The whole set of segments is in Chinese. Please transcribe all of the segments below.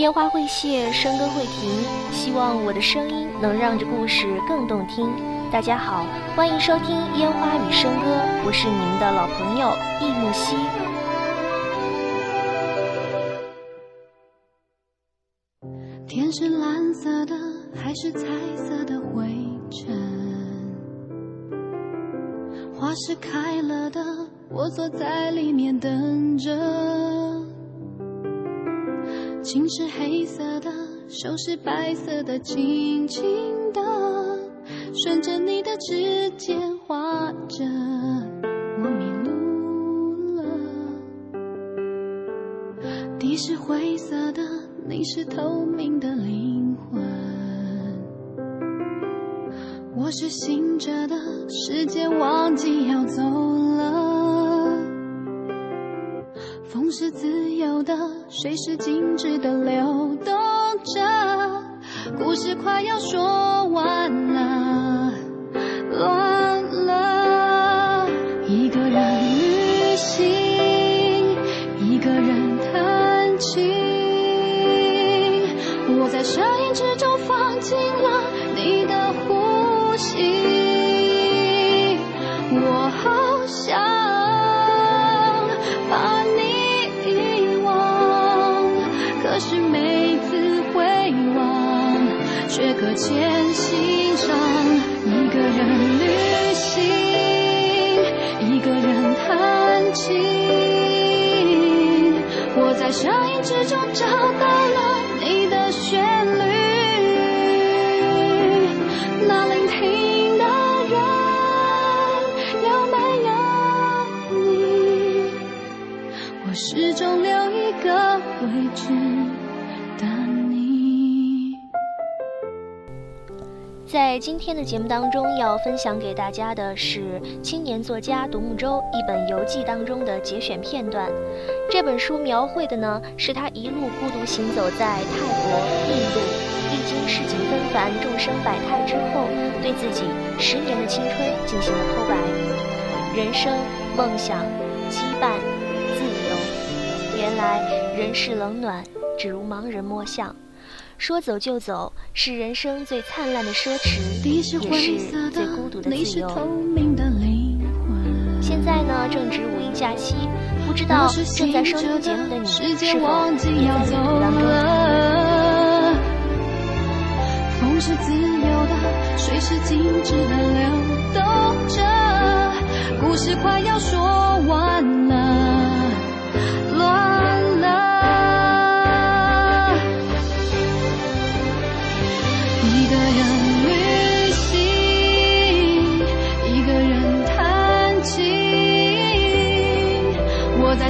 烟花会谢，笙歌会停，希望我的声音能让这故事更动听。大家好，欢迎收听《烟花与笙歌》，我是你们的老朋友易木兮。天是蓝色的，还是彩色的灰尘？花是开了的，我坐在里面等着。心是黑色的，手是白色的，轻轻的顺着你的指尖画着，我迷路了。地是灰色的，你是透明的灵魂，我是醒着的，时间忘记要走了。的，水是静止的流动着，故事快要说完，了。是每次回望，却搁浅心上。一个人旅行，一个人弹琴，我在声音之中找到了你的旋律，那聆听的人有没有你？我始终留一个位置在今天的节目当中，要分享给大家的是青年作家独木舟一本游记当中的节选片段。这本书描绘的呢，是他一路孤独行走在泰国、印度，历经世景纷繁、众生百态之后，对自己十年的青春进行了剖白。人生、梦想、羁绊、自由，原来人世冷暖，只如盲人摸象。说走就走，是人生最灿烂的奢侈，也是最孤独的自由。透明的灵魂。现在呢，正值五一假期，不知道正在收听节目的你，是否间忘记也在旅要走途当中？风是自由的，水是静止的流动着，故事快要说完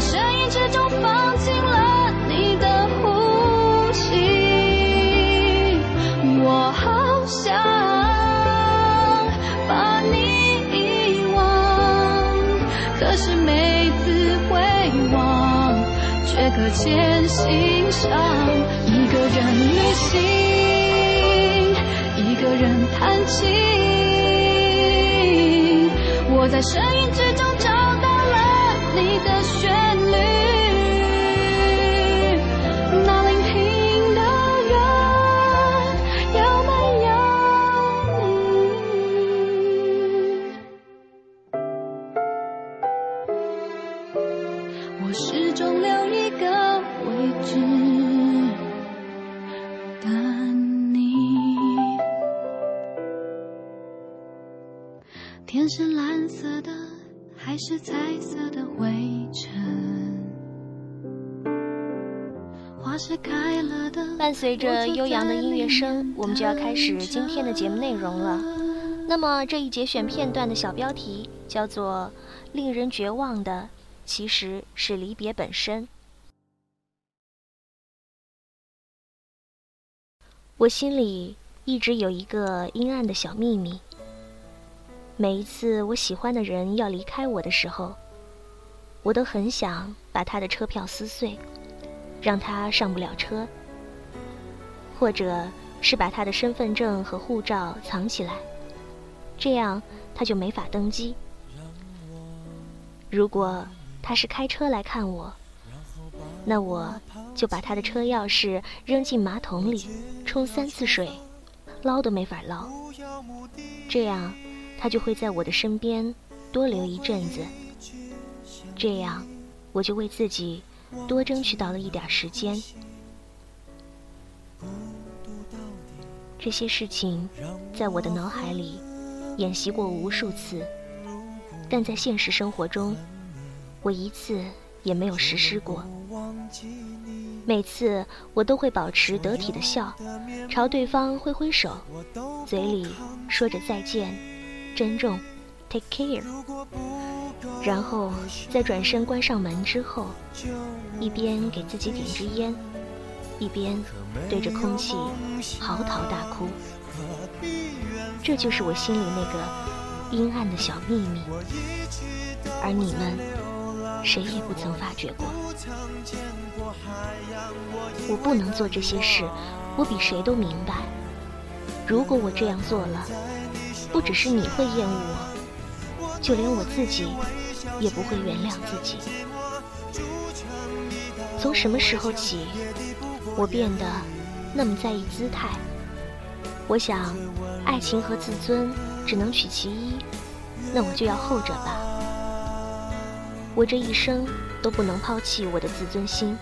声音之中放进了你的呼吸，我好想把你遗忘，可是每次回望，却搁浅心上。一个人旅行。一个人弹琴，我在声音之中找到了你的天是蓝色的，还是彩色的灰尘？花是开了的。伴随着悠扬的音乐声，我们就要开始今天的节目内容了。那么这一节选片段的小标题叫做“令人绝望的其实是离别本身”。我心里一直有一个阴暗的小秘密。每一次我喜欢的人要离开我的时候，我都很想把他的车票撕碎，让他上不了车，或者是把他的身份证和护照藏起来，这样他就没法登机。如果他是开车来看我，那我就把他的车钥匙扔进马桶里，冲三次水，捞都没法捞。这样，他就会在我的身边多留一阵子。这样，我就为自己多争取到了一点时间。这些事情在我的脑海里演习过无数次，但在现实生活中，我一次也没有实施过。每次我都会保持得体的笑，朝对方挥挥手，嘴里说着再见、珍重、take care，然后在转身关上门之后，一边给自己点支烟。一边对着空气嚎啕大哭，这就是我心里那个阴暗的小秘密，而你们谁也不曾发觉过。我不能做这些事，我比谁都明白。如果我这样做了，不只是你会厌恶我，就连我自己也不会原谅自己。从什么时候起？我变得那么在意姿态，我想，爱情和自尊只能取其一，那我就要后者吧。我这一生都不能抛弃我的自尊心，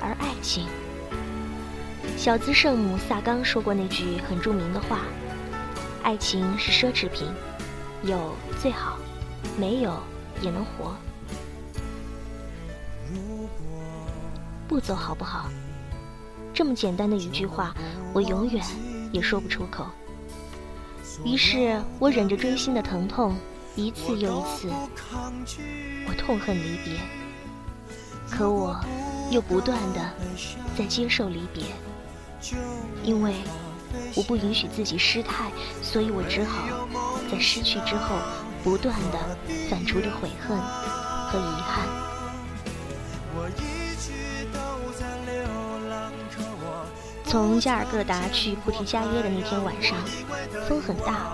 而爱情，小资圣母萨冈说过那句很著名的话：爱情是奢侈品，有最好，没有也能活。不走好不好？这么简单的一句话，我永远也说不出口。于是我忍着锥心的疼痛，一次又一次，我痛恨离别。可我又不断的在接受离别，因为我不允许自己失态，所以我只好在失去之后，不断的反刍着悔恨和遗憾。从加尔各答去菩提伽耶的那天晚上，风很大，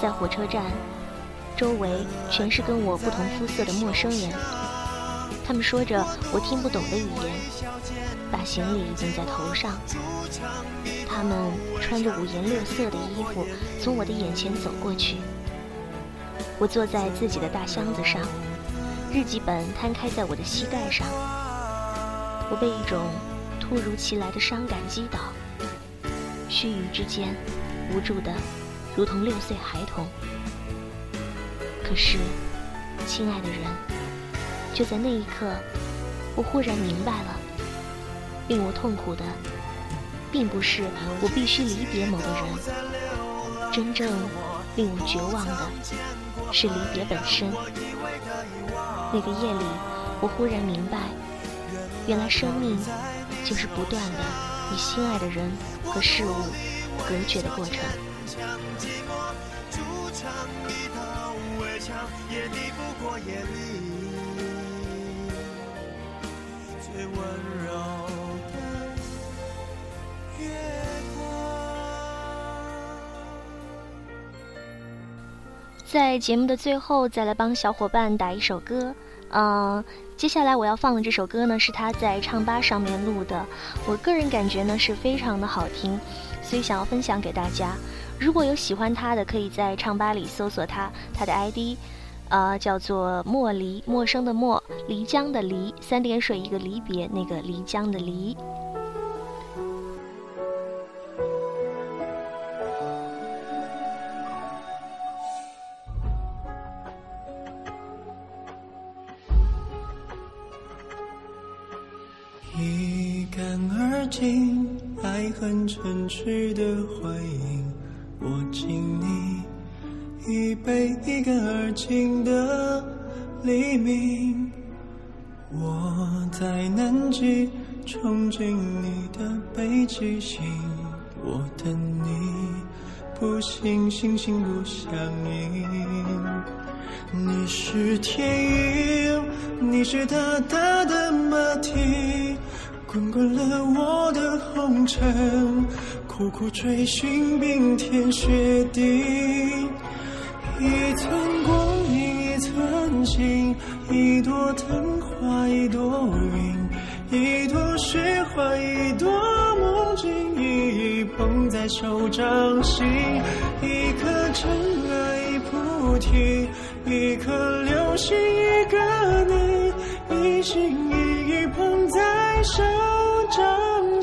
在火车站，周围全是跟我不同肤色的陌生人，他们说着我听不懂的语言，把行李顶在头上，他们穿着五颜六色的衣服从我的眼前走过去，我坐在自己的大箱子上，日记本摊开在我的膝盖上，我被一种。突如其来的伤感击倒，须臾之间，无助的如同六岁孩童。可是，亲爱的人，就在那一刻，我忽然明白了，令我痛苦的，并不是我必须离别某个人，真正令我绝望的，是离别本身。那个夜里，我忽然明白，原来生命。就是不断的与心爱的人和事物隔绝的过程。在节目的最后，再来帮小伙伴打一首歌，嗯。接下来我要放的这首歌呢，是他在唱吧上面录的，我个人感觉呢是非常的好听，所以想要分享给大家。如果有喜欢他的，可以在唱吧里搜索他，他的 ID，呃，叫做莫离，陌生的陌，漓江的漓，三点水一个离别，那个漓江的漓。爱恨嗔痴的回应，我敬你一杯一干二净的黎明。我在南极憧憬你的北极星，我等你，不信星星不相应。你是天鹰，你是大大的马蹄。滚滚了我的红尘，苦苦追寻冰天雪地，一寸光阴一寸情，一朵藤花一朵云，一朵雪花，一朵梦境，一一捧在手掌心。一颗尘埃，一菩提，一颗流星，一个你，一心手掌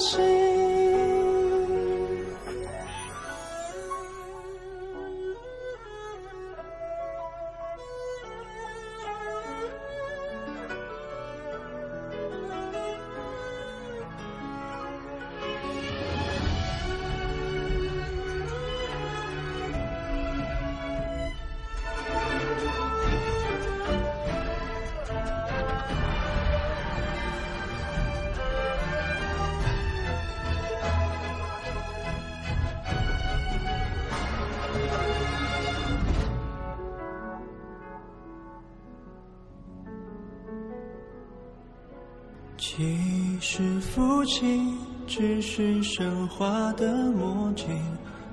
父亲只是神话的魔镜，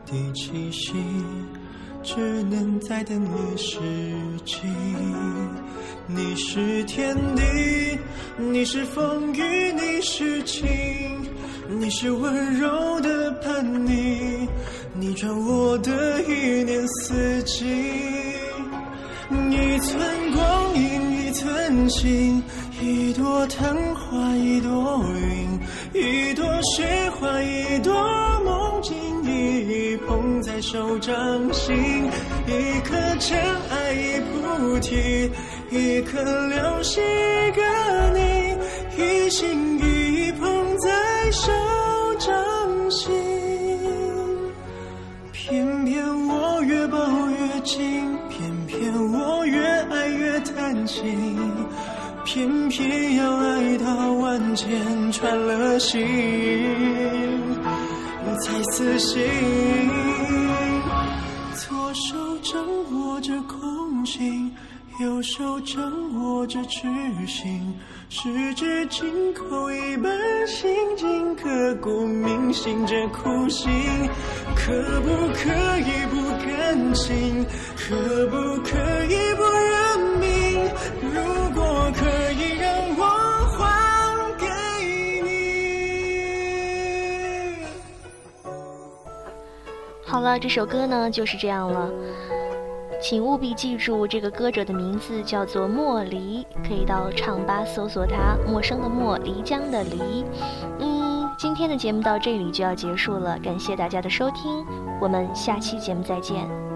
第七夕只能再等你时机。你是天地，你是风雨，你是晴，你是温柔的叛逆，你转我的一年四季，一寸光阴一寸情。一朵昙花，一朵云，一朵雪花，一朵梦境，一一捧在手掌心。一颗尘埃，一菩提，一颗流星，一个你，一心一意捧在手掌心。偏偏我越抱越紧，偏偏我越爱越贪心。偏偏要爱到万箭穿了心，才死心。左手掌握着空心，右手掌握着痴心，十指紧扣一本心经，刻骨铭心这苦心，可不可以不甘心？可不可以好了，这首歌呢就是这样了，请务必记住这个歌者的名字叫做莫离，可以到唱吧搜索他，陌生的莫，漓江的漓。嗯，今天的节目到这里就要结束了，感谢大家的收听，我们下期节目再见。